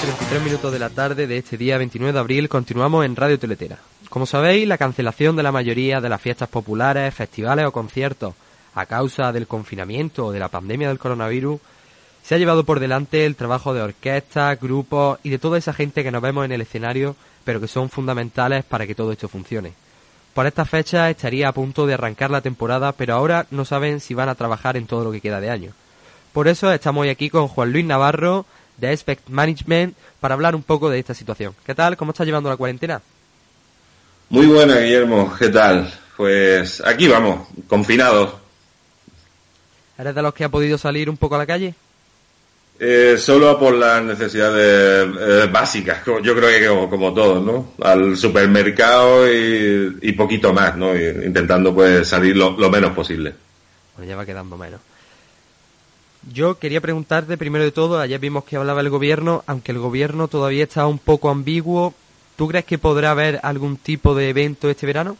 33 minutos de la tarde de este día 29 de abril continuamos en Radio Teletera. Como sabéis, la cancelación de la mayoría de las fiestas populares, festivales o conciertos a causa del confinamiento o de la pandemia del coronavirus se ha llevado por delante el trabajo de orquestas, grupos y de toda esa gente que nos vemos en el escenario, pero que son fundamentales para que todo esto funcione. Por esta fecha estaría a punto de arrancar la temporada, pero ahora no saben si van a trabajar en todo lo que queda de año. Por eso estamos hoy aquí con Juan Luis Navarro, de Aspect Management para hablar un poco de esta situación. ¿Qué tal? ¿Cómo está llevando la cuarentena? Muy buena, Guillermo. ¿Qué tal? Pues aquí vamos, confinados. ¿Eres de los que ha podido salir un poco a la calle? Eh, solo por las necesidades eh, básicas, yo creo que como, todos, ¿no? Al supermercado y, poquito más, ¿no? intentando pues salir lo, lo menos posible. Bueno, ya va quedando menos. Yo quería preguntarte primero de todo, ayer vimos que hablaba el gobierno, aunque el gobierno todavía está un poco ambiguo, ¿tú crees que podrá haber algún tipo de evento este verano?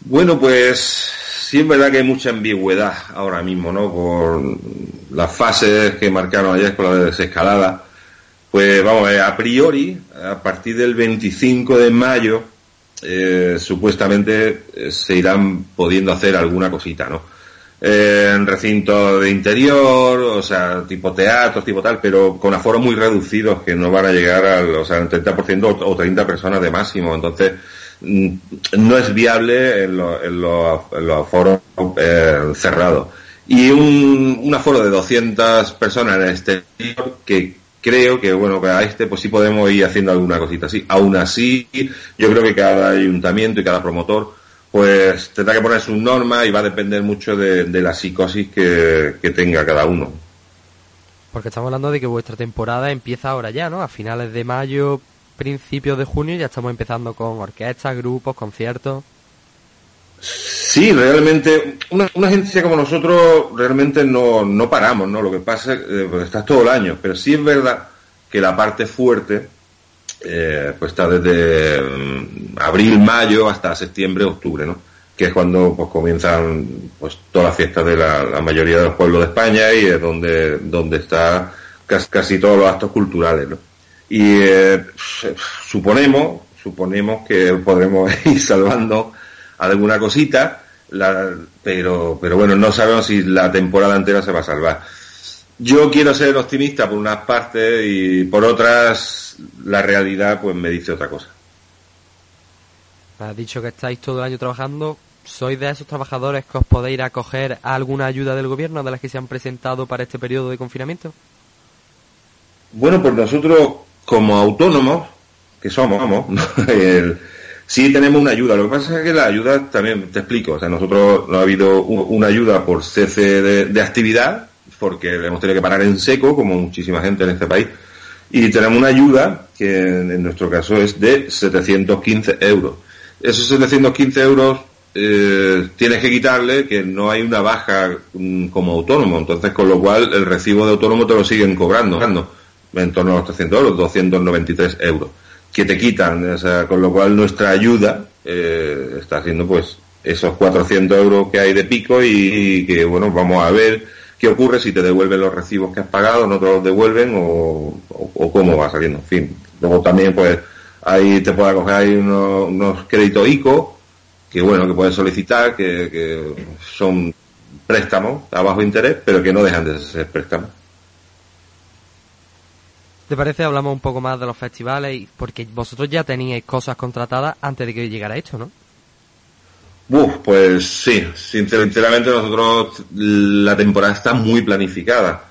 Bueno, pues sí es verdad que hay mucha ambigüedad ahora mismo, ¿no? Por las fases que marcaron ayer con la desescalada. Pues vamos, a priori, a partir del 25 de mayo, eh, supuestamente eh, se irán pudiendo hacer alguna cosita, ¿no? En recintos de interior, o sea, tipo teatro, tipo tal, pero con aforos muy reducidos que no van a llegar al, o sea, un 30% o 30 personas de máximo. Entonces, mm, no es viable en, los aforos eh, cerrados. Y un, aforo de 200 personas en el exterior que creo que bueno a este pues sí podemos ir haciendo alguna cosita así. Aún así, yo creo que cada ayuntamiento y cada promotor pues tendrá que poner sus normas y va a depender mucho de, la psicosis que, tenga cada uno. Porque estamos hablando de que vuestra temporada empieza ahora ya, ¿no? A finales de mayo, principios de junio, ya estamos empezando con orquestas, grupos, conciertos. Sí, realmente, una, agencia como nosotros realmente no, no paramos, ¿no? Lo que pasa es que eh, estás todo el año, pero sí es verdad que la parte fuerte eh, pues está desde mm, abril, mayo hasta septiembre, octubre, ¿no? Que es cuando pues comienzan pues todas las fiestas de la, mayoría de los pueblos de España y es donde, donde está casi, todos los actos culturales, ¿no? Y eh, suponemos, suponemos que podremos ir salvando alguna cosita, pero, pero bueno, no sabemos si la temporada entera se va a salvar. Yo quiero ser optimista por unas partes y por otras la realidad pues me dice otra cosa. Has dicho que estáis todo el año trabajando. ¿Sois de esos trabajadores que os podéis acoger a alguna ayuda del gobierno de las que se han presentado para este periodo de confinamiento? Bueno, pues nosotros como autónomos, que somos, vamos, sí tenemos una ayuda. Lo que pasa es que la ayuda también, te explico, o sea, nosotros no ha habido una ayuda por cese de actividad, porque hemos tenido que parar en seco, como muchísima gente en este país. Y tenemos una ayuda, que en nuestro caso es de 715 euros. Esos 715 euros eh, tienes que quitarle que no hay una baja mm, como autónomo, entonces con lo cual el recibo de autónomo te lo siguen cobrando, en torno a los 300 euros, 293 euros, que te quitan, con lo cual nuestra ayuda eh, está haciendo pues esos 400 euros que hay de pico y que bueno, vamos a ver qué ocurre si te devuelven los recibos que has pagado, no te los devuelven o, cómo va saliendo. En fin, luego también pues ahí te puede acoger ahí unos, créditos ICO que bueno, que puedes solicitar, que, son préstamos a bajo interés, pero que no dejan de ser préstamos. ¿Te parece? Hablamos un poco más de los festivales, porque vosotros ya teníais cosas contratadas antes de que llegara esto, ¿no? Pues sí, sinceramente nosotros la temporada está muy planificada.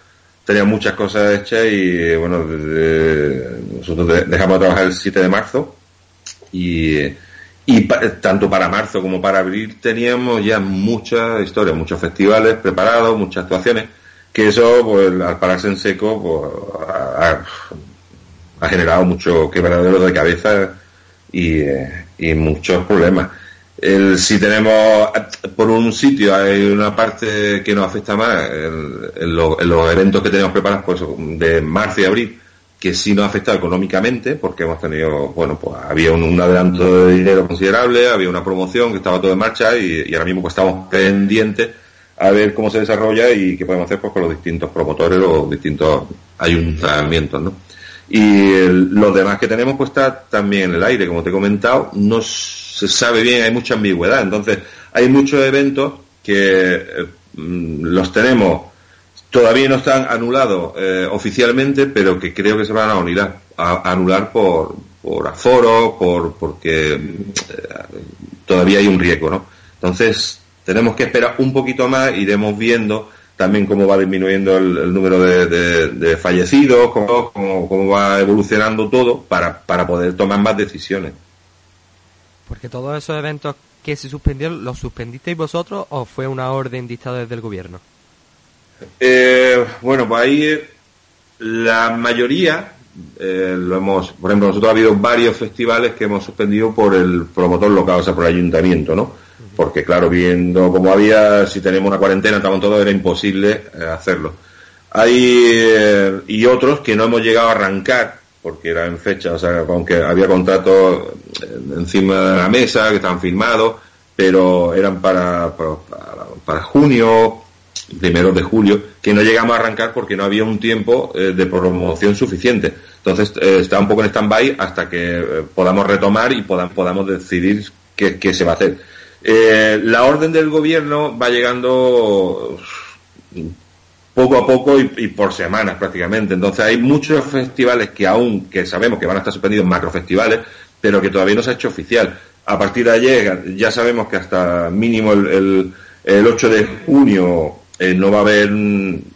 Tenía muchas cosas hechas y bueno, nosotros dejamos de trabajar el 7 de marzo y, tanto para marzo como para abril teníamos ya muchas historias, muchos festivales preparados, muchas actuaciones, que eso pues al pararse en seco pues, ha, generado mucho quebradero de cabeza y, y muchos problemas. El, si tenemos por un sitio hay una parte que nos afecta más en, los eventos que tenemos preparados pues, de marzo y abril que sí nos ha afectado económicamente porque hemos tenido bueno pues había un, adelanto de dinero considerable había una promoción que estaba todo en marcha y, ahora mismo pues estamos pendientes a ver cómo se desarrolla y qué podemos hacer pues, con los distintos promotores o distintos ayuntamientos, ¿no? Y los demás que tenemos pues está también en el aire, como te he comentado, no se sabe bien, hay mucha ambigüedad, entonces hay muchos eventos que eh, mm, los tenemos, todavía no están anulados eh, oficialmente, pero que creo que se van a anular, a, anular por, por aforo, por, porque eh, todavía hay un riesgo, ¿no? Entonces, tenemos que esperar un poquito más, iremos viendo también cómo va disminuyendo el, número de, fallecidos, cómo, cómo, va evolucionando todo para, para poder tomar más decisiones. Porque todos esos eventos que se suspendieron, ¿los suspendisteis vosotros o fue una orden dictada desde el gobierno? Eh, bueno, pues ahí la mayoría eh, lo hemos, por ejemplo, nosotros ha habido varios festivales que hemos suspendido por el promotor local, o sea, por el ayuntamiento, ¿no? Porque claro, viendo cómo había, si tenemos una cuarentena, estaban todos, era imposible eh, hacerlo. Hay y otros que no hemos llegado a arrancar porque era en fecha, o sea, aunque había contratos encima de la mesa que estaban firmados, pero eran para, para, para junio, primeros de julio, que no llegamos a arrancar porque no había un tiempo eh, de promoción suficiente. Entonces eh, está un poco en stand-by hasta que eh, podamos retomar y podamos decidir qué, se va a hacer. La orden del gobierno va llegando poco a poco y, por semanas prácticamente. Entonces hay muchos festivales que aún, que sabemos que van a estar suspendidos, macrofestivales, pero que todavía no se ha hecho oficial. A partir de ayer ya sabemos que hasta mínimo el, el, el 8 de junio eh, no va a haber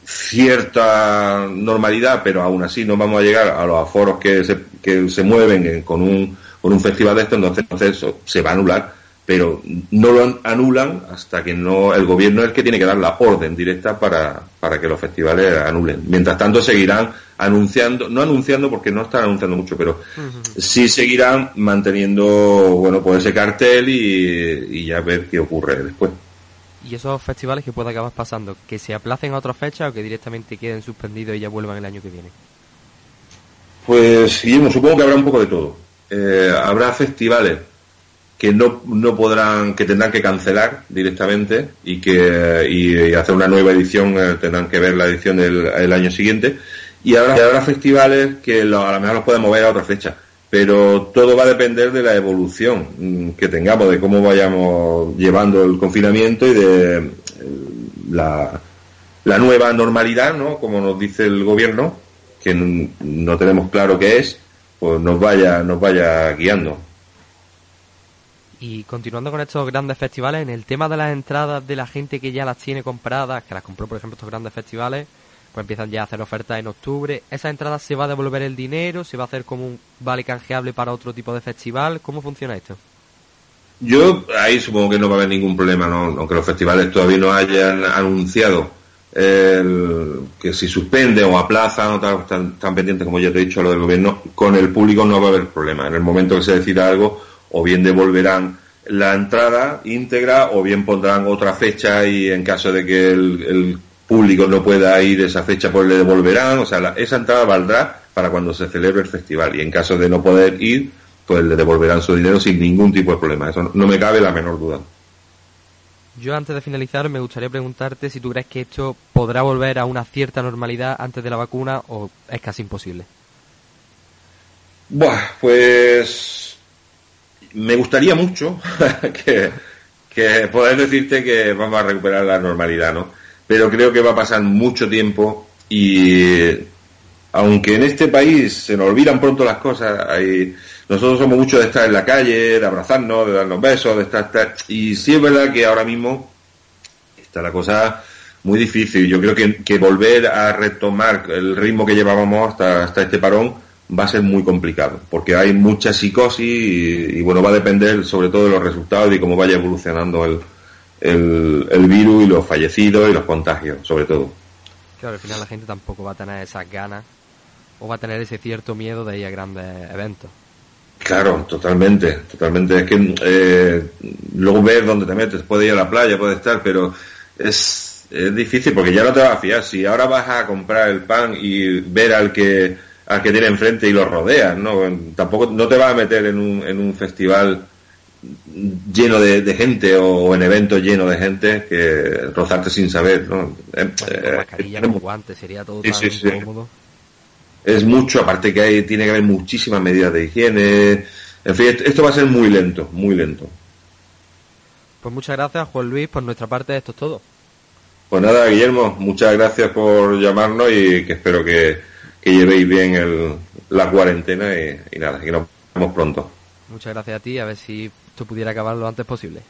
cierta normalidad, pero aún así no vamos a llegar a los aforos que se, mueven con, un, con un festival de esto, entonces, entonces se va a anular, pero no lo anulan hasta que no el gobierno es el que tiene que dar la orden directa para, para que los festivales anulen. Mientras tanto seguirán anunciando, no anunciando porque no están anunciando mucho, pero sí seguirán manteniendo bueno pues ese cartel y, y ya ver qué ocurre después y esos festivales que pueda acabar pasando, que se aplacen a otra fecha o que directamente queden suspendidos y ya vuelvan el año que viene. Pues Guillermo, supongo que habrá un poco de todo. Eh, habrá festivales que no, no podrán, que tendrán que cancelar directamente y que y, hacer una nueva edición, eh, tendrán que ver la edición del año siguiente. Y habrá, habrá festivales que a lo mejor los pueden mover a otra fecha pero todo va a depender de la evolución mm, que tengamos, de cómo vayamos llevando el confinamiento y de eh, la, nueva normalidad, ¿no? Como nos dice el gobierno, que no tenemos claro qué es, pues nos vaya, nos vaya guiando. Y continuando con estos grandes festivales, en el tema de las entradas de la gente que ya las tiene compradas, que las compró por ejemplo estos grandes festivales, pues empiezan ya a hacer ofertas en octubre. ¿Esa entrada se va a devolver el dinero? ¿Se va a hacer como un vale canjeable para otro tipo de festival? ¿Cómo funciona esto? Yo ahí supongo que no va a haber ningún problema, ¿no? aunque los festivales todavía no hayan anunciado que si suspenden o aplazan o están tan pendientes como ya te he dicho lo del gobierno, con el público no va a haber problema. En el momento que se decida algo, o bien devolverán la entrada íntegra o bien pondrán otra fecha y en caso de que el público no pueda ir esa fecha, pues le devolverán. O sea, esa entrada valdrá para cuando se celebre el festival. Y en caso de no poder ir, pues le devolverán su dinero sin ningún tipo de problema. Eso no, me cabe la menor duda. Yo antes de finalizar me gustaría preguntarte si tú crees que esto podrá volver a una cierta normalidad antes de la vacuna o es casi imposible. Buah, pues me gustaría mucho que, que poder decirte que vamos a recuperar la normalidad, ¿no? pero creo que va a pasar mucho tiempo y aunque en este país se nos olvidan pronto las cosas, nosotros somos muchos de estar en la calle, de abrazarnos, de darnos besos, de estar, y sí es verdad que ahora mismo está la cosa muy difícil. Yo creo que, que volver a retomar el ritmo que llevábamos hasta, hasta este parón va a ser muy complicado, porque hay mucha psicosis y, y bueno, va a depender sobre todo de los resultados y cómo vaya evolucionando el, el, el virus y los fallecidos y los contagios, sobre todo. Claro, al final la gente tampoco va a tener esas ganas o va a tener ese cierto miedo de ir a grandes eventos. Claro, totalmente, totalmente. Es que eh, luego ver dónde te metes, puedes ir a la playa, puedes estar, pero es, es difícil porque ya no te vas a fiar. Si ahora vas a comprar el pan y ver al que al que tiene enfrente y lo rodeas, ¿no? Tampoco no te vas a meter en un, en un festival lleno de, gente o en eventos llenos de gente que rozarte sin saber, ¿no? Eh, eh, mascarilla con guantes, sería todo tan incómodo. Es mucho, aparte que hay, tiene que haber muchísimas medidas de higiene. En fin, esto va a ser muy lento, muy lento. Pues muchas gracias, Juan Luis. Por nuestra parte, esto es todo. Pues nada, Guillermo, muchas gracias por llamarnos y que espero que, llevéis bien el, la cuarentena y, y nada, que nos vemos pronto. Muchas gracias a ti, a ver si esto pudiera acabar lo antes posible.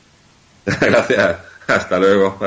gracias, hasta luego.